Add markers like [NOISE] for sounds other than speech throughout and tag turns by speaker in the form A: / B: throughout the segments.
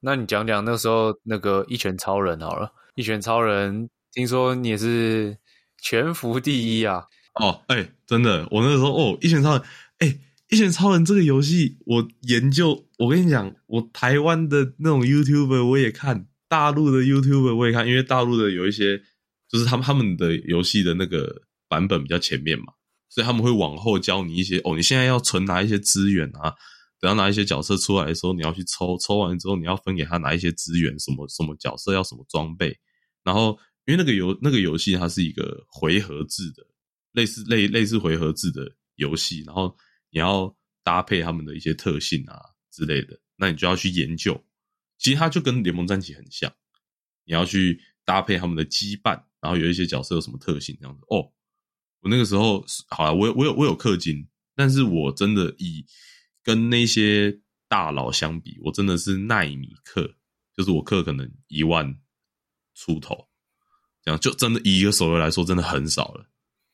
A: 那你讲讲那时候那个一拳超人好了，一拳超人，听说你也是全服第一啊？
B: 哦，哎，真的，我那时候哦，一拳超人，哎，一拳超人这个游戏我研究，我跟你讲，我台湾的那种 YouTuber 我也看，大陆的 YouTuber 我也看，因为大陆的有一些就是他们他们的游戏的那个版本比较前面嘛，所以他们会往后教你一些哦，你现在要存拿一些资源啊。等到拿一些角色出来的时候，你要去抽，抽完之后你要分给他拿一些资源，什么什么角色要什么装备。然后，因为那个游那个游戏它是一个回合制的，类似类类似回合制的游戏。然后你要搭配他们的一些特性啊之类的，那你就要去研究。其实它就跟联盟战棋很像，你要去搭配他们的羁绊，然后有一些角色有什么特性这样子。哦，我那个时候好了，我我有我有氪金，但是我真的以。跟那些大佬相比，我真的是耐米克，就是我克可能一万出头，这样就真的以一个手游来说，真的很少了。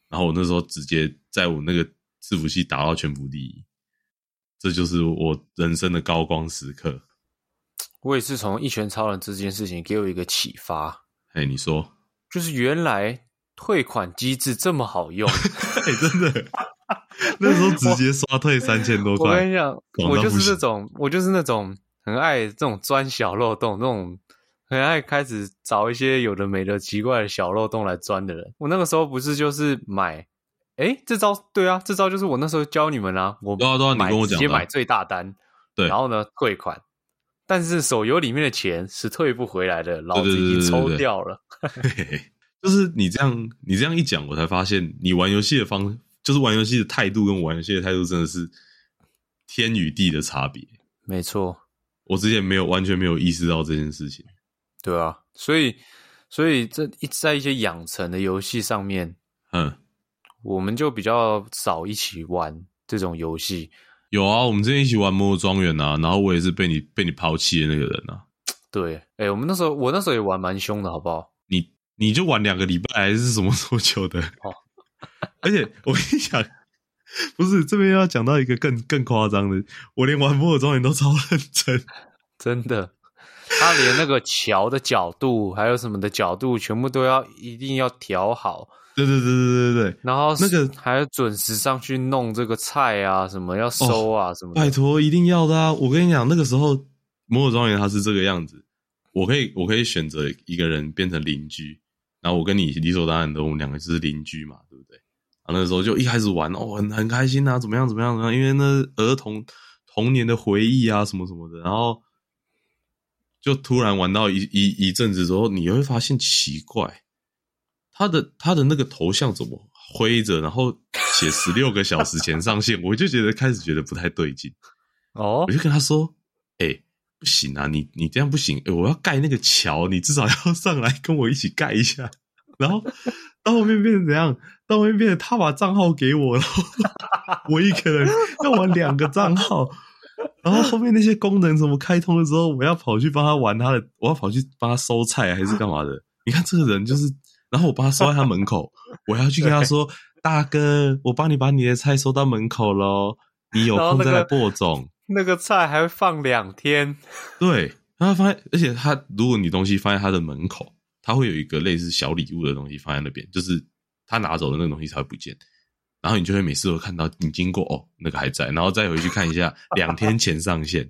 B: 然后我那时候直接在我那个伺服器打到全服第一，这就是我人生的高光时刻。
A: 我也是从一拳超人这件事情给我一个启发。
B: 哎，你说，
A: 就是原来退款机制这么好用，[LAUGHS]
B: 哎，真的。[LAUGHS] 那时候直接刷退三千多块。
A: 我跟你讲，我就是那种，我就是那种很爱这种钻小漏洞，那种很爱开始找一些有的没的奇怪的小漏洞来钻的人。我那个时候不是就是买，哎，这招对啊，这招就是我那时候教你们啊，我
B: 买
A: 直接买最大单，
B: 对，
A: 然后呢退款，但是手游里面的钱是退不回来的，老子已经抽掉了。[LAUGHS]
B: 就是你这样，你这样一讲，我才发现你玩游戏的方。就是玩游戏的态度跟玩游戏的态度真的是天与地的差别。
A: 没错，
B: 我之前没有完全没有意识到这件事情。
A: 对啊，所以所以这一在一些养成的游戏上面，
B: 嗯，
A: 我们就比较少一起玩这种游戏。
B: 有啊，我们之前一起玩《魔庄园》啊，然后我也是被你被你抛弃的那个人啊。
A: 对，哎，我们那时候我那时候也玩蛮凶的，好不好？
B: 你你就玩两个礼拜还是什么多 [LAUGHS] 久的？哦。而且我跟你讲，不是这边要讲到一个更更夸张的，我连玩《摩尔庄园》都超认真，[LAUGHS]
A: 真的。他连那个桥的角度，还有什么的角度，全部都要一定要调好。
B: 对对对对对对。
A: 然后
B: 那个
A: 还要准时上去弄这个菜啊，什么要收啊，什么。
B: 拜托，一定要的啊！我跟你讲，那个时候《摩尔庄园》它是这个样子，我可以我可以选择一个人变成邻居，然后我跟你理所当然的，我们两个就是邻居嘛，对不对？啊，那时候就一开始玩哦，很很开心啊，怎么样怎么样怎么样？因为那儿童童年的回忆啊，什么什么的。然后就突然玩到一一一阵子之后，你会发现奇怪，他的他的那个头像怎么灰着，然后写十六个小时前上线，[LAUGHS] 我就觉得开始觉得不太对劲。
A: 哦，
B: 我就跟他说：“哎，不行啊，你你这样不行，我要盖那个桥，你至少要上来跟我一起盖一下。”然后到后面变成怎样？到后面变成他把账号给我，然后 [LAUGHS] 我一个人要玩两个账号，然后后面那些功能怎么开通的时候，我要跑去帮他玩他的，我要跑去帮他收菜还是干嘛的？你看这个人就是，然后我帮他收在他门口，我要去跟他说：“大哥，我帮你把你的菜收到门口喽，你有空再来播种。[LAUGHS] ”
A: 那个菜还会放两天，
B: 对，然后发现，而且他如果你东西放在他的门口。他会有一个类似小礼物的东西放在那边，就是他拿走的那个东西才会不见，然后你就会每次都看到你经过哦，那个还在，然后再回去看一下两天前上线，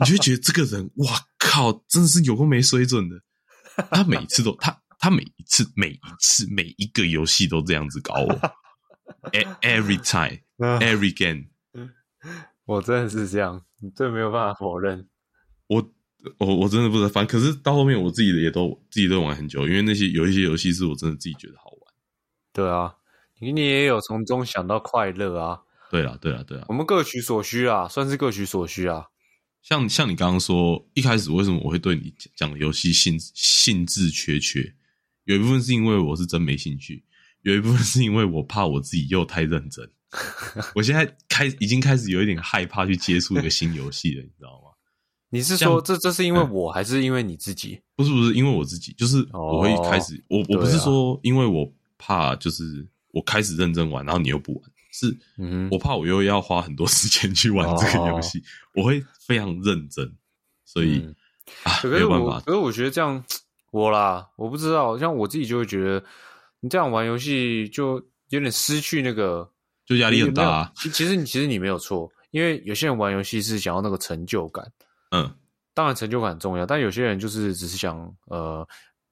B: 你就会觉得这个人哇靠，真的是有个没水准的。他每一次都他他每一次每一次每一个游戏都这样子搞我，every time [LAUGHS] every game，[LAUGHS]
A: 我真的是这样，这没有办法否认
B: 我。我我真的不知道，反正可是到后面我自己的也都自己都玩很久，因为那些有一些游戏是我真的自己觉得好玩。
A: 对啊，你你也有从中想到快乐啊。
B: 对啊，对啊，对啊，
A: 我们各取所需啊，算是各取所需啊。
B: 像像你刚刚说，一开始为什么我会对你讲游戏兴兴致缺缺？有一部分是因为我是真没兴趣，有一部分是因为我怕我自己又太认真。[LAUGHS] 我现在开已经开始有一点害怕去接触一个新游戏了，你知道吗？
A: 你是说这这是因为我还是因为你自己？
B: 不是不是因为我自己，就是我会开始我我不是说因为我怕就是我开始认真玩，然后你又不玩，是我怕我又要花很多时间去玩这个游戏，我会非常认真，所以啊，
A: 可是我，
B: 没有办法，
A: 可是我觉得这样，[TSK] 我啦，我不知道，像我自己就会觉得，你这样玩游戏就有点失去那个
B: 就压力很大、啊。
A: 其其实你其实你没有错，因为有些人玩游戏是想要那个成就感，
B: 嗯，
A: 当然成就感很重要，但有些人就是只是想呃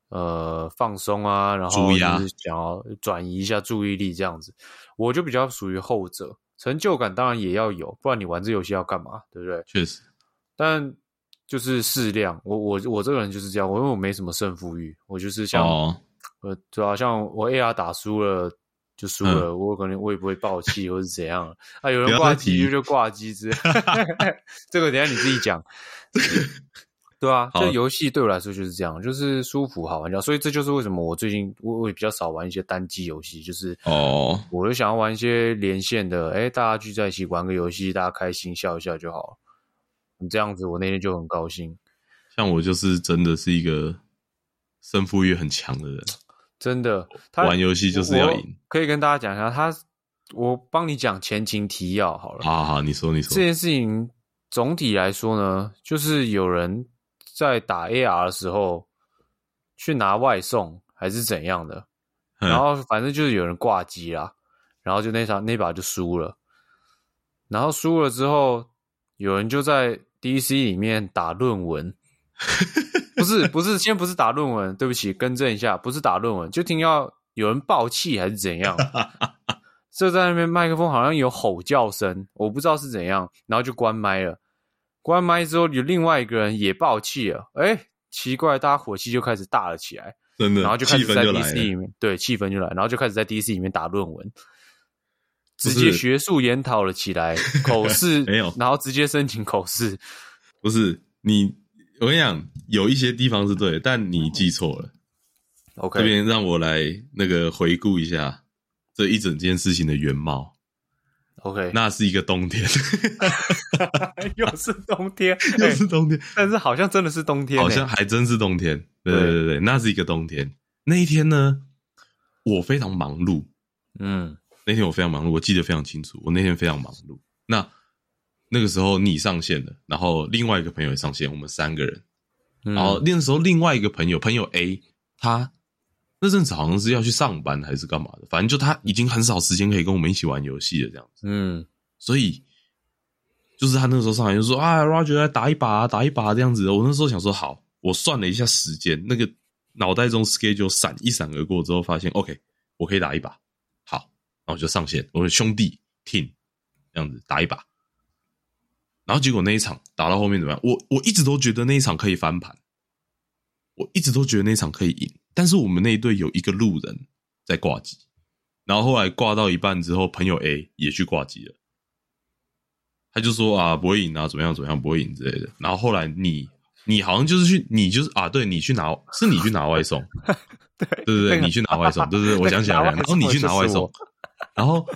A: 呃放松啊，然后就是想要转移一下注意力这样子。我就比较属于后者，成就感当然也要有，不然你玩这游戏要干嘛，对不对？
B: 确实，
A: 但就是适量。我我我这个人就是这样，我因为我没什么胜负欲，我就是像、
B: 哦，
A: 呃，就好，像我 AR 打输了就输了，
B: 嗯
A: 我可能我也不会爆气或是怎样啊。有人挂机就就挂机之类，[LAUGHS] 这个等一下你自己讲。[LAUGHS] 对啊，
B: 好
A: 这游戏对我来说就是这样，就是舒服好玩就好。所以这就是为什么我最近我我也比较少玩一些单机游戏，就是
B: 哦，
A: 我就想要玩一些连线的，哎，大家聚在一起玩个游戏，大家开心笑一笑就好了。你这样子，我那天就很高兴。
B: 像我就是真的是一个胜负欲很强的人，[SNIFFS]
A: 真的，他
B: 玩游戏就是要赢。
A: 可以跟大家讲一下，他我帮你讲前情提要好了。
B: 好好好，你说你说
A: 这，件事情总体来说呢，就是有人在打 AR 的时候去拿外送还是怎样的，
B: 嗯。
A: 然后反正就是有人挂机啦，然后就那场那把就输了，然后输了之后，有人就在 DC 里面打论文，不是不是，先不是打论文，对不起，更正一下，不是打论文，就听到有人爆气还是怎样，[LAUGHS] 就在那边麦克风好像有吼叫声，我不知道是怎样，然后就关麦了。关麦之后，有另外一个人也爆气了，哎，奇怪，大家火气就开始大了起来。
B: 真的，
A: 然后就开
B: 气
A: 始在 DC。里面，对气氛就来，然后就开始在 DC 里面打论文，直接学术研讨了起来，[LAUGHS] 口试
B: 没有
A: 然后直接申请口试，
B: 不是你，我跟你讲，有一些地方是对的，但你记错了。
A: OK，
B: 这边让我来那个回顾一下这一整件事情的原貌。
A: OK，
B: 那是一个冬天，[LAUGHS]
A: 又是冬天，[LAUGHS]
B: 又是冬天，
A: 但是好像真的是冬天欸，
B: 好像还真是冬天。对
A: 对
B: 对对对，那是一个冬天。那一天呢，我非常忙碌。
A: 嗯
B: 那天我非常忙碌，我记得非常清楚。我那天非常忙碌。那那个时候你上线了，然后另外一个朋友也上线，我们三个人。
A: 嗯，
B: 然后那个时候另外一个朋友，朋友 A，他那阵子好像是要去上班还是干嘛的，反正就他已经很少时间可以跟我们一起玩游戏了这样子。
A: 嗯
B: 所以就是他那时候上来就说啊，Roger 来打一把、啊，打一把、这样子。我那时候想说好，我算了一下时间，那个脑袋中 schedule 闪一闪而过之后，发现 OK，我可以打一把。好，然后我就上线，我说兄弟 team 这样子打一把。然后结果那一场打到后面怎么样？我我一直都觉得那一场可以翻盘，我一直都觉得那一场可以赢，但是我们那一队有一个路人在挂机，然后后来挂到一半之后，朋友 A 也去挂机了。他就说啊，不会赢啊，怎么样怎么样，不会赢之类的。然后后来你你好像就是去，你就是啊，对你去拿，是你去拿外送，
A: 对
B: 对对你去拿外送，对对对，我想起来了。然后你去拿外送，[LAUGHS] 然后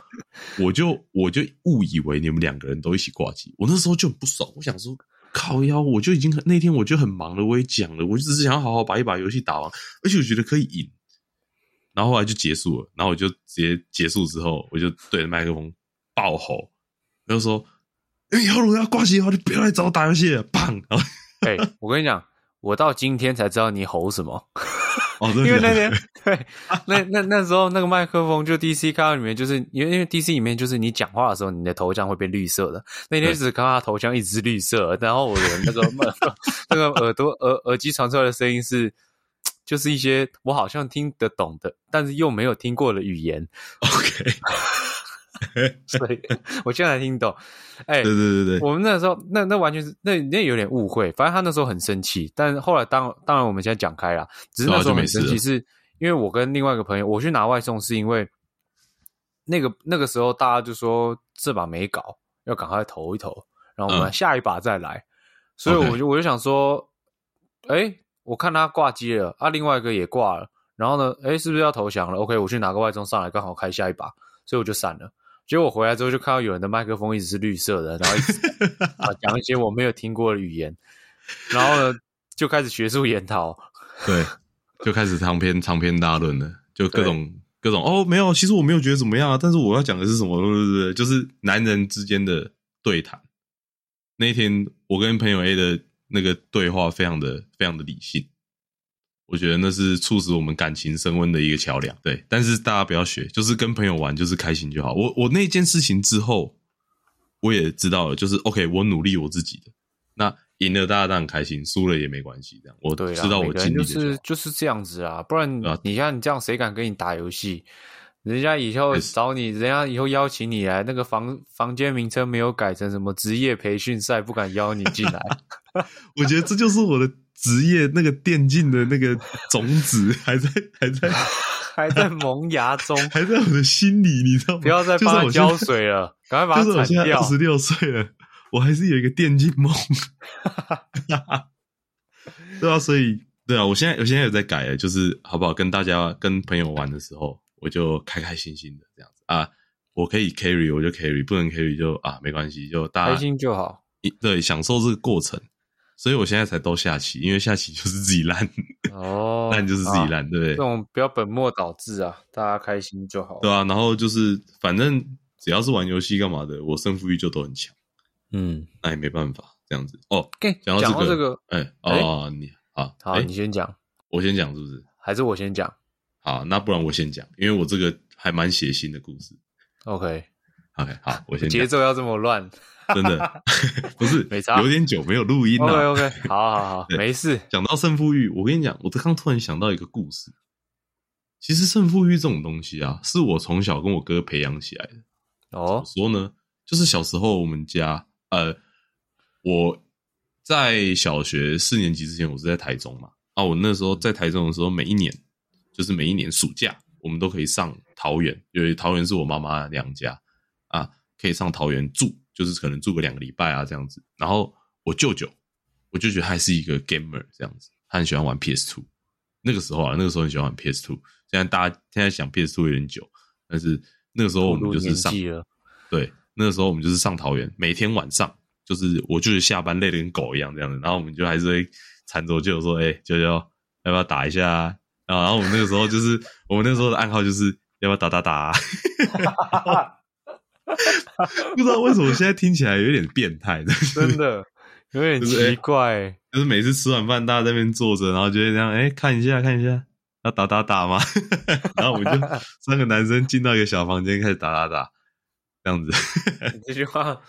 B: 我就我就误以为你们两个人都一起挂机。我那时候就很不爽，我想说靠腰，我就已经那天我就很忙了，我也讲了，我就只是想要好好把一把游戏打完，而且我觉得可以赢。然后后来就结束了，然后我就直接结束之后，我就对着麦克风爆吼，我就说：“以后如果要挂机的话，就不要来找我打游戏了。”砰！然 [LAUGHS] 后
A: 哎、我跟你讲，我到今天才知道你吼什么，
B: 哦，
A: 因为那天 [LAUGHS] 对，那那那时候那个麦克风就 DC 看到里面，就是因为因为 DC 里面就是你讲话的时候，你的头像会变绿色的。那天只看到他头像一直是绿色，然后我的那个 [LAUGHS] 那个耳朵耳耳机传出来的声音是，[TSK] 就是一些我好像听得懂的，但是又没有听过的语言
B: ，OK，[LAUGHS]
A: 所以我现在才听懂。哎、
B: 对对对对，
A: 我们那时候那那完全是那那有点误会，反正他那时候很生气，但是后来当当然我们现在讲开了，只是那时候很生气，是因为我跟另外一个朋友我去拿外送，是因为那个那个时候大家就说这把没搞，要赶快投一投，然后我们
B: 嗯。
A: 下一把再来，所以我就我就想说，哎，我看他挂机了，啊，另外一个也挂了，然后呢，哎，是不是要投降了？OK，我去拿个外送上来，刚好开下一把，所以我就闪了。结果我回来之后就看到有人的麦克风一直是绿色的，然后一直 [LAUGHS] 啊讲一些我没有听过的语言，然后呢就开始学术研讨。
B: 对，就开始长篇 [LAUGHS] 长篇大论了，就各种各种哦，没有，其实我没有觉得怎么样啊，但是我要讲的是什么？对对对，就是男人之间的对谈。那一天我跟朋友 A 的那个对话非常的非常的理性。我觉得那是促使我们感情升温的一个桥梁。对，但是大家不要学，就是跟朋友玩，就是开心就好。我我那件事情之后，我也知道了，就是 OK，我努力我自己的，那赢了大家当然开心，输了也没关系。这样我知道我尽力
A: 就是就是这样子啊，不然你像你这样，谁敢跟你打游戏？人家以后找你，人家以后邀请你来，那个房房间名称没有改成什么职业培训赛，不敢邀你进来。[LAUGHS]
B: 我觉得这就是我的职业那个电竞的那个种子还在 [LAUGHS] 还在
A: 还在萌芽中，[LAUGHS]
B: 还在我的心里，你知道吗？
A: 不要再帮我浇水了，赶快把它铲掉。
B: 二十六岁了，我还是有一个电竞梦。[LAUGHS] 对啊，所以对啊，我现在我现在有在改，就是好不好？跟大家跟朋友玩的时候。我就开开心心的这样子啊，我可以 carry 我就 carry，不能 carry 就啊没关系，就大
A: 家开心就好。
B: 对，享受这个过程，所以我现在才都下棋，因为下棋就是自己烂哦，[LAUGHS] 烂就是自己烂，对不对？
A: 这种不要本末倒置啊，大家开心就好。
B: 对啊，然后就是反正只要是玩游戏干嘛的，我胜负欲就都很强。嗯，那也没办法这样子哦。
A: 讲到这个，
B: 哎哦，你好，
A: 好，你先讲，
B: 我先讲是不是？
A: 还是我先讲？
B: 好，那不然我先讲，因为我这个还蛮血腥的故事。
A: OK，OK，
B: 好，我先
A: 节奏要这么乱，[LAUGHS]
B: 真的 [LAUGHS] 不是，
A: 没
B: 有点久没有录音
A: 了。OK，OK，好 [LAUGHS] 好好，没事。
B: 讲到胜负欲，我跟你讲，我刚突然想到一个故事。其实胜负欲这种东西啊，是我从小跟我哥培养起来的。哦，说呢，就是小时候我们家，呃，我在小学四年级之前，我是在台中嘛。啊，我那时候在台中的时候，每一年。就是每一年暑假，我们都可以上桃园，因为桃园是我妈妈娘家啊，可以上桃园住，就是可能住个两个礼拜啊这样子。然后我舅舅，我舅舅还是一个 gamer 这样子，他很喜欢玩 PS Two。那个时候啊，那个时候很喜欢玩 PS Two。现在大家现在想 PS Two 有点久，但是那个时候我们就是上，对，那个时候我们就是上桃园，每天晚上就是我舅舅下班累得跟狗一样这样子，然后我们就还是会缠着舅舅说：“哎，舅舅要不要打一下？”啊，然后我们那个时候就是，我们那时候的暗号就是要不要打打打？[LAUGHS] [LAUGHS] 不知道为什么现在听起来有点变态，[LAUGHS]
A: 真的有点奇怪。
B: 就是每次吃完饭，大家在那边坐着，然后就会这样，哎，看一下，看一下，要打打打吗？[LAUGHS] 然后我们就三个男生进到一个小房间，开始打打打，这样子。
A: 这句话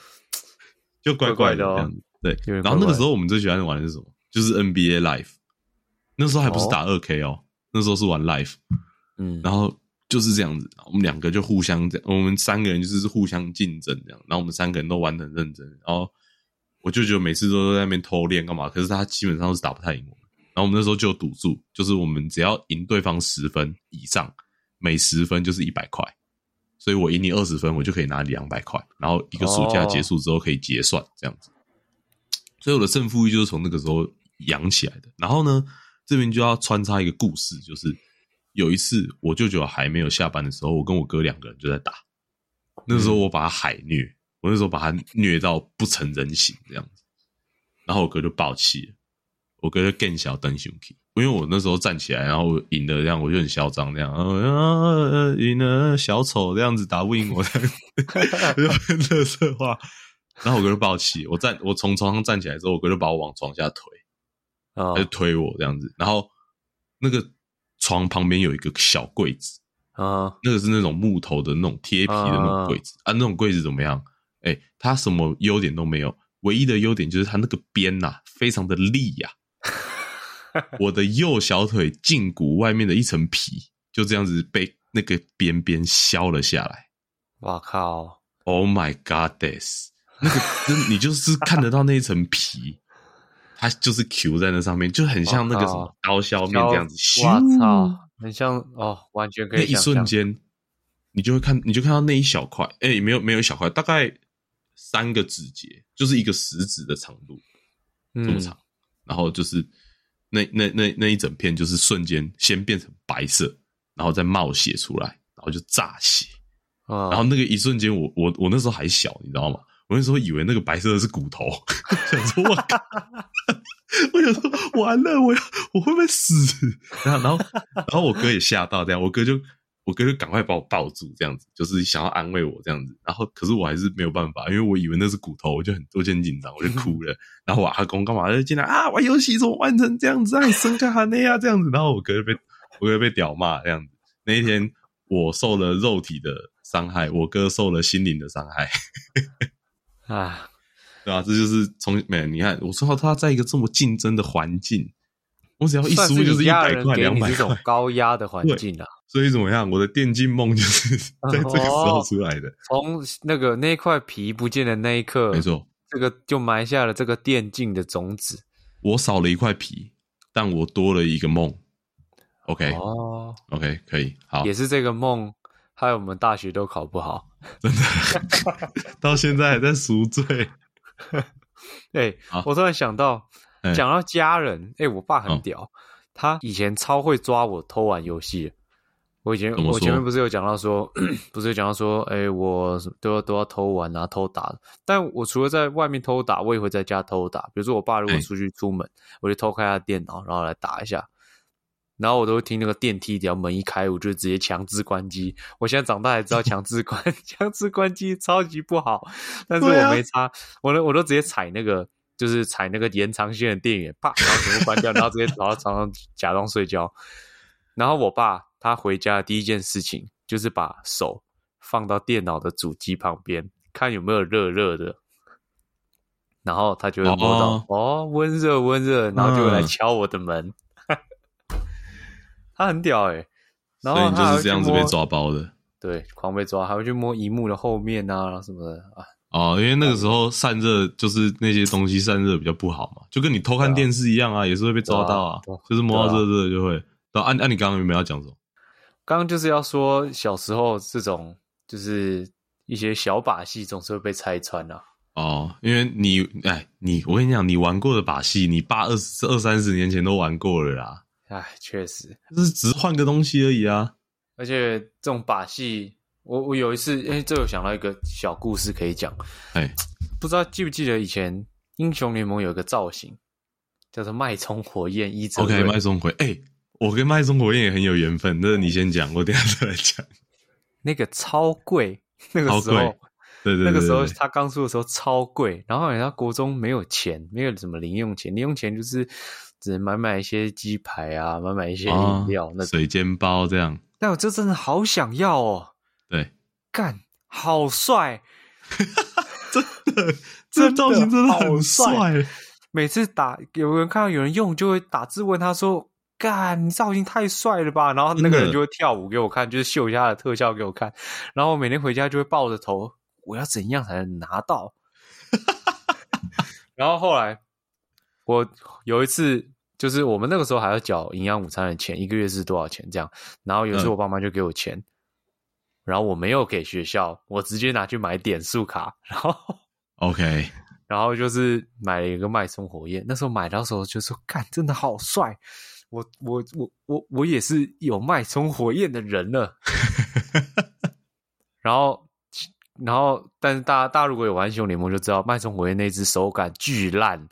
B: 就怪怪的，这样子。对。然后那个时候我们最喜欢玩的是什么？就是 NBA Live。那时候还不是打二 K 哦。那时候是玩 Live 嗯，然后就是这样子，我们两个就互相这样，我们三个人就是互相竞争这样，然后我们三个人都玩的很认真，然后我舅舅每次都在那边偷练干嘛，可是他基本上是打不太赢我们，然后我们那时候就赌注，就是我们只要赢对方十分以上，每十分就是一百块，所以我赢你二十分，我就可以拿两百块，然后一个暑假结束之后可以结算这样子，所以我的胜负欲就是从那个时候养起来的，然后呢。这边就要穿插一个故事，就是有一次我舅舅还没有下班的时候，我跟我哥两个人就在打。那时候我把他海虐，我那时候把他虐到不成人形这样子，然后我哥就爆气了，我哥就更小登熊 k，因为我那时候站起来，然后赢了这样，我就很嚣张这样，啊赢了小丑这样子打不赢我，[LAUGHS] 就很乐色话。然后我哥就爆气，我站我从床上站起来之后，我哥就把我往床下推。他就推我这样子，然后那个床旁边有一个小柜子啊，那个是那种木头的那种贴皮的那种柜子啊，那种柜子怎么样？哎，它什么优点都没有，唯一的优点就是它那个边呐非常的利呀。[LAUGHS] 我的右小腿胫骨外面的一层皮就这样子被那个边边削了下来。
A: 哇靠
B: ！Oh my God，this 那个你就是看得到那一层皮。它就是 Q 在那上面，就很像那个什么刀削面这样子。
A: 我操，很像哦，完全可以。那
B: 一瞬间，你就会看，你就看到那一小块，哎，没有没有一小块，大概三个指节，就是一个食指的长度这么长。然后就是那那那那一整片，就是瞬间先变成白色，然后再冒血出来，然后就炸血。然后那个一瞬间，我我我那时候还小，你知道吗？我那时候以为那个白色的是骨头，想说我，我想说完了，我要我会不会死？然后然后然后我哥也吓到，这样我哥就我哥就赶快把我抱住，这样子就是想要安慰我这样子。然后可是我还是没有办法，因为我以为那是骨头，我就很我就很紧张，我就 [LAUGHS] 哭了。然后我阿公干嘛就进来啊？玩游戏怎么玩成这样子？啊？生个哈内啊这样子。然后我哥就被我哥被屌骂这样子。那一天我受了肉体的伤害，我哥受了心灵的伤害。
A: 啊，
B: 对啊？这就是从没你看，我说他在一个这么竞争的环境，我只要一输就是一百块、两百
A: 这种高压的环境啊。
B: 所以怎么样？我的电竞梦就是 [LAUGHS] 在这个时候出来的。
A: 从那个那块皮不见的那一刻，
B: 没错，
A: 这个就埋下了这个电竞的种子。
B: 我少了一块皮，但我多了一个梦。OK，哦，OK，可以，好，
A: 也是这个梦，害我们大学都考不好，
B: 真的，[LAUGHS] 到现在还在赎罪。[LAUGHS]
A: 哎，我突然想到，讲到家人，哎，我爸很屌，他以前超会抓我偷玩游戏。我以前我前面不是有讲到说，[CLEARS THROAT] 不是有讲到说，哎，我都要都要偷玩啊，偷打。但我除了在外面偷打，我也会在家偷打。比如说我爸如果出去出门，我就偷开他电脑，然后来打一下。然后我都会听那个电梯只要门一开，我就直接强制关机。我现在长大才知道强制关 [LAUGHS] 强制关机超级不好，但是我没插，我都我都直接踩那个，就是踩那个延长线的电源，啪，然后全部关掉，[LAUGHS] 然后直接跑到床上假装睡觉。然后我爸。他回家的第一件事情就是把手放到电脑的主机旁边，看有没有热热的，然后他就会摸到哦，温热温热，然后就会来敲我的门。他很屌哎，然后
B: 就是这样子被抓包的，
A: 对，狂被抓，还会去摸荧幕的后面啊什么的啊。
B: 哦，因为那个时候散热就是那些东西散热比较不好嘛，就跟你偷看电视一样啊，也是会被抓到啊，就是摸到热热就会。那按按你刚刚有没有要讲什么？
A: 刚刚就是要说，小时候这种就是一些小把戏，总是会被拆穿啊。
B: 哦，因为你，哎，你，我跟你讲，你玩过的把戏，你爸二十二三十年前都玩过了啦。
A: 哎，确实，
B: 就是只是换个东西而已啊。
A: 而且这种把戏，我我有一次，哎，这有想到一个小故事可以讲。
B: 哎，
A: 不知道记不记得以前英雄联盟有一个造型，叫做脉冲火焰一折。
B: OK，脉冲火焰，哎。我跟脉冲火焰也很有缘分，那你先讲，我等下再来讲。[LAUGHS]
A: 那个超贵，那个时候，
B: 对对，
A: 那个时候他刚出的时候超贵，然后人家国中没有钱，没有什么零用钱，零用钱就是只能买买一些鸡排啊，买买一些饮料，那
B: 水煎包这样。
A: 但我这真的好想要哦，
B: 对，
A: 干，好帅，[LAUGHS]
B: 真的，这造型真的很帅。
A: 每次打有人看到有人用，就会打字问他说。干，你造型太帅了吧！然后那个人就会跳舞给我看，就是秀一下的特效给我看。然后我每天回家就会抱着头，我要怎样才能拿到？[LAUGHS] 然后后来我有一次，就是我们那个时候还要缴营养午餐的钱，一个月是多少钱？这样。然后有一次我爸妈就给我钱，然后我没有给学校，我直接拿去买点数卡。然后 [LAUGHS]
B: OK，[LAUGHS]
A: 然后就是买了一个脉冲火焰。那时候买到时候就说，看，真的好帅。我我我我我也是有脉冲火焰的人了，[LAUGHS] 然后然后，但是大家大家如果有玩英雄联盟就知道，脉冲火焰那只手感巨烂，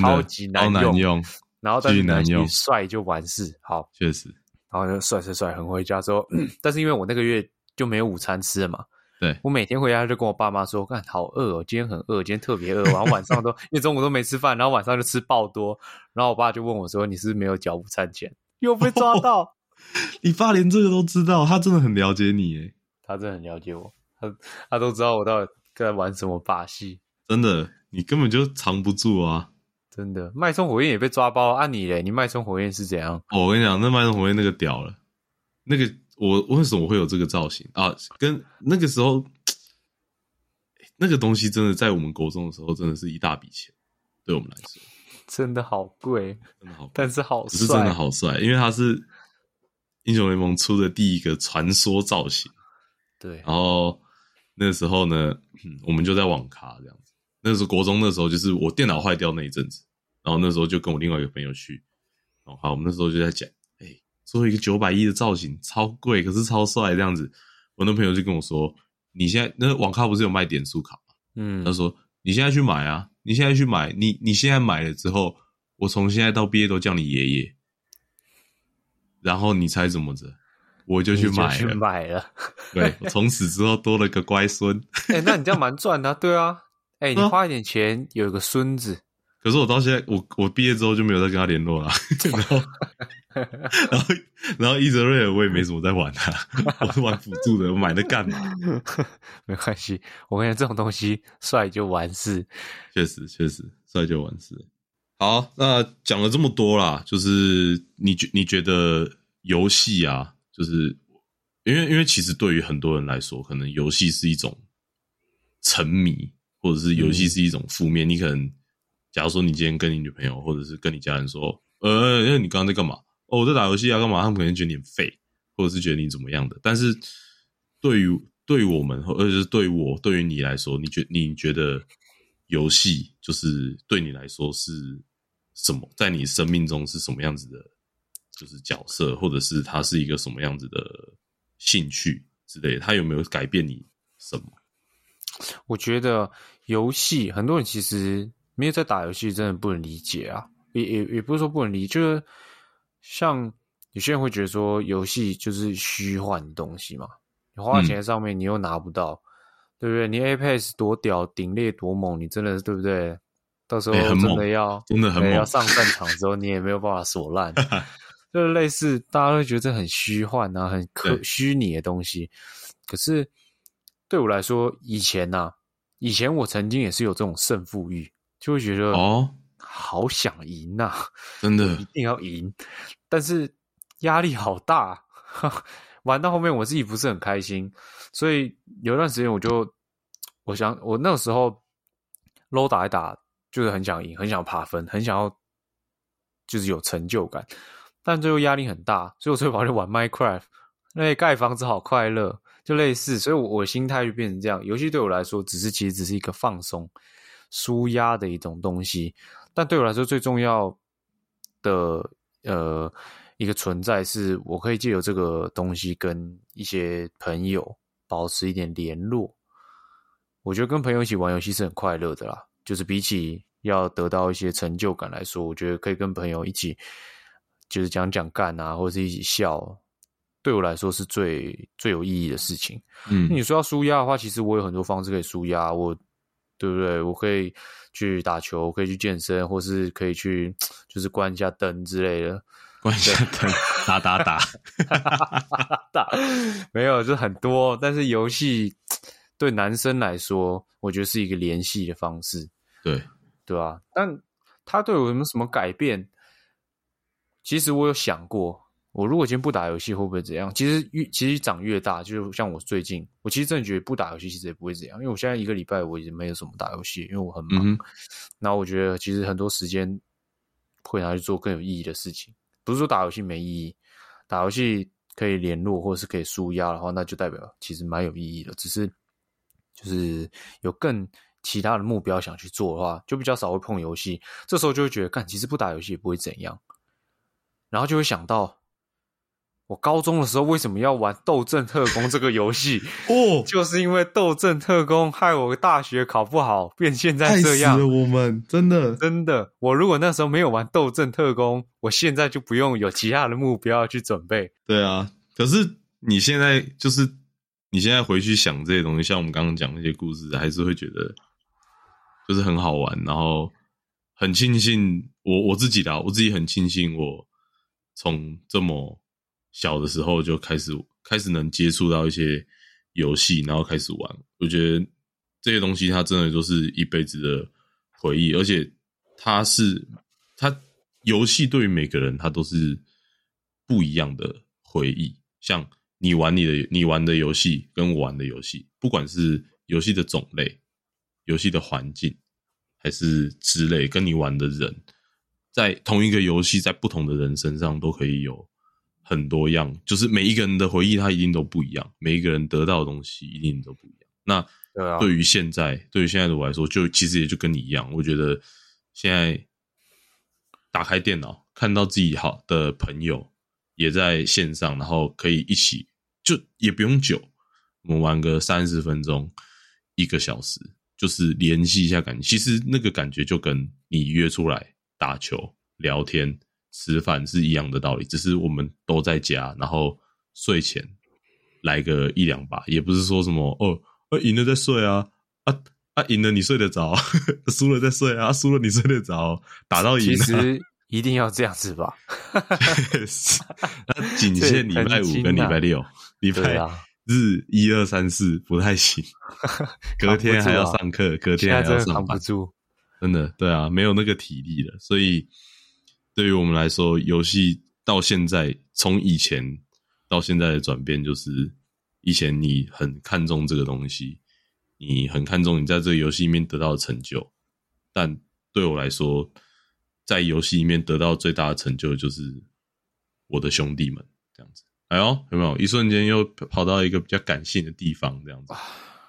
A: 超级难用，然后但是难用，帅就完事，好，
B: 确实，
A: 然后就帅帅帅，很回家之后，[CLEARS THROAT] 但是因为我那个月就没有午餐吃了嘛。
B: 对
A: 我每天回家就跟我爸妈说：“看好饿哦，今天很饿，今天特别饿。”然后晚上都 [LAUGHS] 因为中午都没吃饭，然后晚上就吃爆多。然后我爸就问我说：“你是不是没有交午餐钱？”又被抓到。[LAUGHS]
B: 你爸连这个都知道，他真的很了解你诶。
A: 他真的很了解我，他他都知道我到底在玩什么把戏。
B: 真的，你根本就藏不住啊！
A: 真的，脉冲火焰也被抓包。按你嘞，你脉冲火焰是怎样？
B: 哦，我跟你讲，那脉冲火焰那个屌了，那个。我为什么会有这个造型啊？跟那个时候，那个东西真的在我们国中的时候，真的是一大笔钱，对我们来说，[LAUGHS]
A: 真的好贵，
B: 真的好，
A: 但是好，
B: 是真的好帅，因为他是英雄联盟出的第一个传说造型，
A: 对。
B: 然后那个时候呢，我们就在网咖这样子。那时候国中那时候，就是我电脑坏掉那一阵子，然后那时候就跟我另外一个朋友去，然后我们那时候就在讲。做一个九百一的造型，超贵，可是超帅，这样子。我那朋友就跟我说：“你现在那网咖不是有卖点数卡吗？”嗯，他说：“你现在去买啊，你现在去买，你你现在买了之后，我从现在到毕业都叫你爷爷。然后你猜怎么着？我就去买。
A: 买了。
B: 对，从此之后多了个乖孙。
A: 哎、那你这样蛮赚的啊、对啊。哎、你
B: 啊
A: 花一点钱有一个孙子，[LAUGHS]
B: 可是我到现在，我我毕业之后就没有再跟他联络了。[LAUGHS] 然后，然后，然后伊泽瑞尔我也没怎么在玩他，我是玩辅助的，我买那干嘛？[LAUGHS]
A: 没关系。我跟你讲，这种东西帅就完事。
B: 确实，确实，帅就完事。好，那讲了这么多啦，就是你觉你觉得游戏啊，就是因为因为其实对于很多人来说，可能游戏是一种沉迷，或者是游戏是一种负面。你可能假如说你今天跟你女朋友，或者是跟你家人说，呃，因为你刚刚在干嘛？哦，我在打游戏啊，干嘛？他们可能觉得你很废，或者是觉得你怎么样的。但是对于对于我们，或者是对于我，对于你来说，你觉你觉得游戏就是对你来说是什么？在你生命中是什么样子的？就是角色，或者是它是一个什么样子的兴趣之类的？它有没有改变你什么？
A: 我觉得游戏很多人其实没有在打游戏，真的不能理解啊。也也也不是说不能理解，就是像有些人会觉得说游戏就是虚幻的东西嘛，你花钱在上面你又拿不到，对不对？你 Apex 多屌，顶猎多猛，你真的对不对？到时候真的要、
B: 真的很猛
A: 要上战场之后，你也没有办法锁烂，[LAUGHS] 就是类似大家会觉得这很虚幻啊，很
B: 可
A: 虚拟的东西。可是对我来说，以前呐、以前我曾经也是有这种胜负欲，就会觉得
B: 哦，
A: 好想赢呐、
B: 真的。
A: 一定要赢，但是压力好大，[LAUGHS] 玩到后面我自己不是很开心，所以有段时间我就，我想我那个时候 low 打一打，就是很想赢，很想爬分，很想要就是有成就感，但最后压力很大，所以我最后跑去玩 Minecraft，那些盖房子好快乐，就类似，所以我我心态就变成这样，游戏对我来说只是其实只是一个放松、舒压的一种东西，但对我来说最重要的呃一个存在，是我可以借由这个东西跟一些朋友保持一点联络。我觉得跟朋友一起玩游戏是很快乐的啦，就是比起要得到一些成就感来说，我觉得可以跟朋友一起就是讲讲干啊，或者是一起笑，对我来说是最最有意义的事情。
B: 嗯
A: 你说要舒压的话，其实我有很多方式可以舒压，我对不对？我可以去打球，可以去健身，或是可以去就是关一下灯之类的。
B: 关一下灯，打打打，[LAUGHS]
A: 打没有，就很多。但是游戏对男生来说，我觉得是一个联系的方式，
B: 对，
A: 对吧、但他对我有没有什么改变？其实我有想过，我如果今天不打游戏会不会怎样？其实越其实长越大，就像我最近，我其实真的觉得不打游戏其实也不会怎样，因为我现在一个礼拜我已经没有什么打游戏，因为我很忙。
B: 嗯，
A: 然后我觉得其实很多时间会拿去做更有意义的事情，不是说打游戏没意义，打游戏可以联络或者是可以舒压的话，那就代表其实蛮有意义的。只是就是有更其他的目标想去做的话，就比较少会碰游戏。这时候就会觉得，干其实不打游戏也不会怎样，然后就会想到。我高中的时候为什么要玩《斗阵特工》这个游戏？[LAUGHS]
B: 哦，[LAUGHS]
A: 就是因为《斗阵特工》害我大学考不好，变现在这样。
B: 我们，真的，
A: 真的，我如果那时候没有玩《斗阵特工》，我现在就不用有其他的目标去准备。
B: 对啊。可是你现在就是你现在回去想这些东西，像我们刚刚讲那些故事，还是会觉得就是很好玩，然后很庆幸我我自己的，我自己很庆幸我从这么小的时候就开始开始能接触到一些游戏，然后开始玩。我觉得这些东西它真的都是一辈子的回忆，而且它是它游戏对于每个人它都是不一样的回忆。像你玩你的你玩的游戏跟我玩的游戏，不管是游戏的种类、游戏的环境，还是之类，跟你玩的人，在同一个游戏，在不同的人身上都可以有很多样，就是每一个人的回忆，它一定都不一样，每一个人得到的东西一定都不一样。那
A: 对
B: 于现在，对于现在的我来说，就其实也就跟你一样，我觉得现在打开电脑，看到自己好的朋友也在线上，然后可以一起，就也不用久，我们玩个三十分钟、一个小时，就是联系一下感觉。其实那个感觉就跟你约出来打球、聊天、吃饭是一样的道理，只是我们都在家，然后睡前来个一两把，也不是说什么哦，啊赢了再睡啊，啊啊赢了你睡得着，[LAUGHS] 输了再睡啊，输了你睡得着，打到赢。
A: 其实一定要这样子吧？[LAUGHS] [LAUGHS]
B: 那仅限礼拜五跟礼拜六，礼拜日一二三四不太行，隔天还要上课，隔天还要上班，真的对啊，没有那个体力了。所以对于我们来说，游戏到现在从以前到现在的转变，就是以前你很看重这个东西，你很看重你在这个游戏里面得到的成就，但对我来说。在游戏里面得到最大的成就就是我的兄弟们这样子。哎呦，有没有一瞬间又跑到一个比较感性的地方这样子？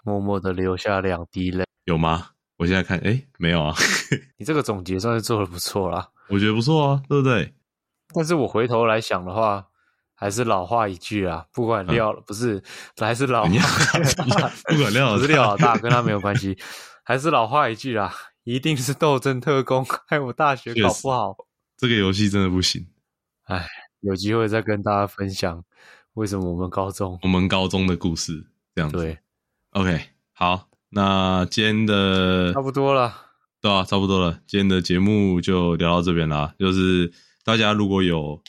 A: 默默的流下两滴泪，
B: 有吗？我现在看，哎，没有啊。[LAUGHS]
A: 你这个总结算是做的不错啦，
B: 我觉得不错啊，对不对？
A: 但是我回头来想的话，还是老话一句啊，不管廖不是，还是老 [LAUGHS] [LAUGHS]
B: 不管廖
A: 不是廖老大，跟他没有关系，还是老话一句啊。一定是斗争特工，害我大学搞不好。
B: 这个游戏真的不行。
A: 哎，有机会再跟大家分享为什么我们高中
B: 我们高中的故事这样子。
A: 对
B: ，OK，好，那今天的
A: 差不多了，
B: 对啊，差不多了。今天的节目就聊到这边啦。就是大家如果有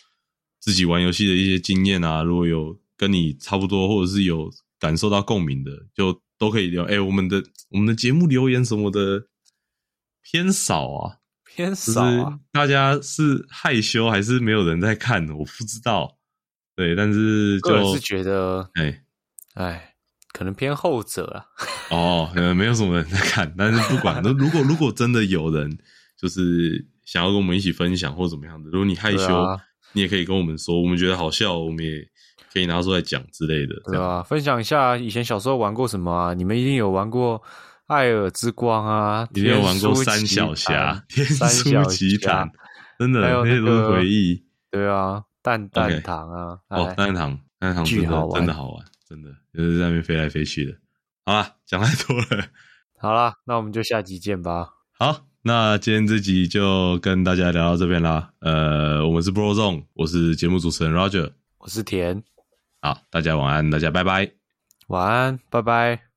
B: 自己玩游戏的一些经验啊，如果有跟你差不多，或者是有感受到共鸣的，就都可以聊。哎，我们的我们的节目留言什么的。偏少啊，
A: 偏少啊！
B: 大家是害羞还是没有人在看？我不知道。对，但是就
A: 是觉得，哎哎，可能偏后者啊。
B: 哦，没有什么人在看，[LAUGHS] 但是不管，那如果如果真的有人就是想要跟我们一起分享或怎么样的，如果你害羞，你也可以跟我们说，我们觉得好笑，我们也可以拿出来讲之类的，
A: 对吧？分享一下以前小时候玩过什么啊？你们一定有玩过。艾尔之光啊，
B: 你有玩过三小侠、天书奇谭，真的
A: 那
B: 些都是回忆。
A: 对啊，蛋蛋糖啊，
B: 哦，蛋蛋糖，蛋蛋糖真的真的好玩，真的就是在那边飞来飞去的。好了，讲太多了，
A: 好了，那我们就下集见吧。
B: 好，那今天这集就跟大家聊到这边啦。呃，我们是 Bro Zone，我是节目主持人 Roger，
A: 我是田。
B: 好，大家晚安，大家拜拜。
A: 晚安，拜拜。